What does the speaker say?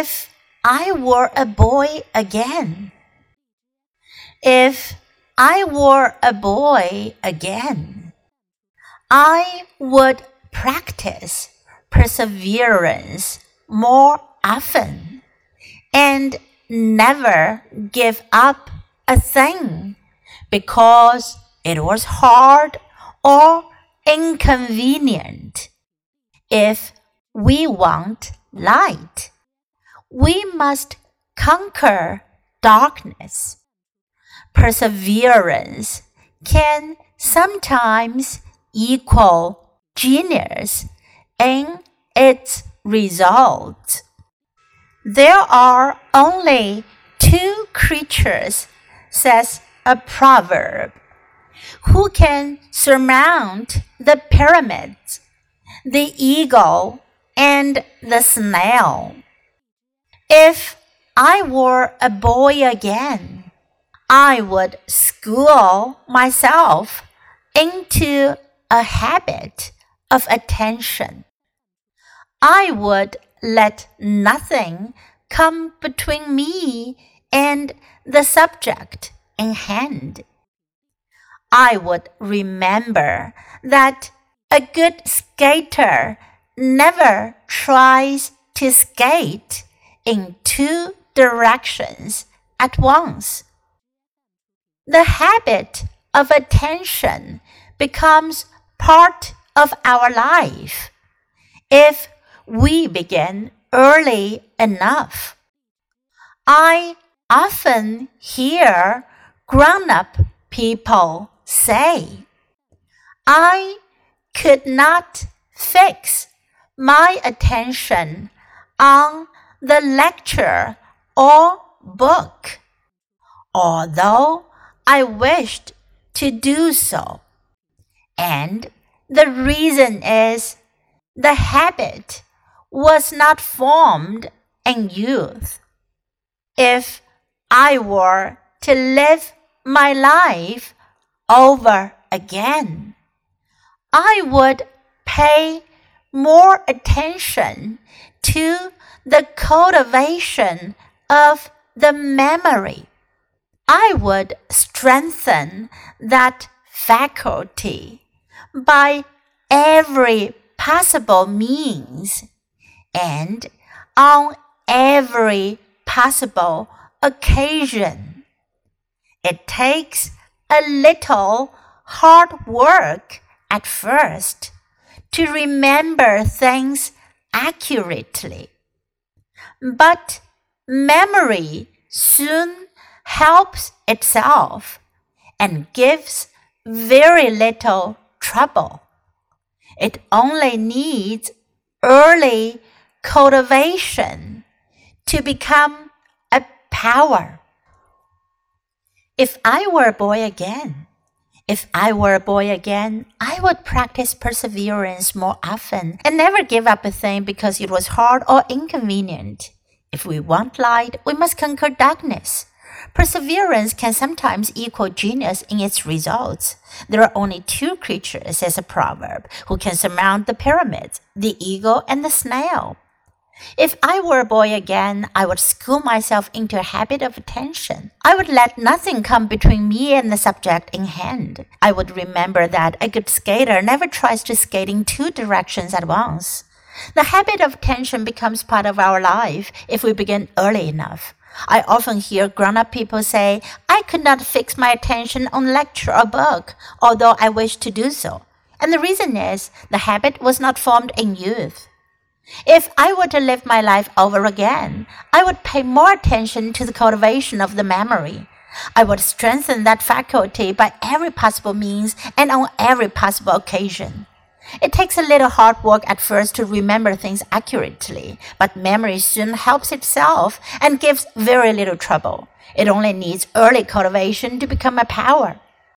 If I were a boy again. If I were a boy again, I would practice perseverance more often and never give up a thing because it was hard or inconvenient. If we want light, we must conquer darkness. Perseverance can sometimes equal genius in its results. There are only two creatures, says a proverb, who can surmount the pyramids the eagle and the snail. If I were a boy again, I would school myself into a habit of attention. I would let nothing come between me and the subject in hand. I would remember that a good skater never tries to skate in two directions at once. The habit of attention becomes part of our life if we begin early enough. I often hear grown up people say, I could not fix my attention on the lecture or book, although I wished to do so. And the reason is the habit was not formed in youth. If I were to live my life over again, I would pay more attention to the cultivation of the memory. I would strengthen that faculty by every possible means and on every possible occasion. It takes a little hard work at first to remember things accurately. But memory soon helps itself and gives very little trouble. It only needs early cultivation to become a power. If I were a boy again, if I were a boy again, I would practice perseverance more often and never give up a thing because it was hard or inconvenient. If we want light, we must conquer darkness. Perseverance can sometimes equal genius in its results. There are only two creatures, says a proverb, who can surmount the pyramids the eagle and the snail. If I were a boy again, I would school myself into a habit of attention. I would let nothing come between me and the subject in hand. I would remember that a good skater never tries to skate in two directions at once. The habit of attention becomes part of our life if we begin early enough. I often hear grown up people say, I could not fix my attention on lecture or book, although I wished to do so. And the reason is the habit was not formed in youth. If I were to live my life over again, I would pay more attention to the cultivation of the memory. I would strengthen that faculty by every possible means and on every possible occasion. It takes a little hard work at first to remember things accurately, but memory soon helps itself and gives very little trouble. It only needs early cultivation to become a power.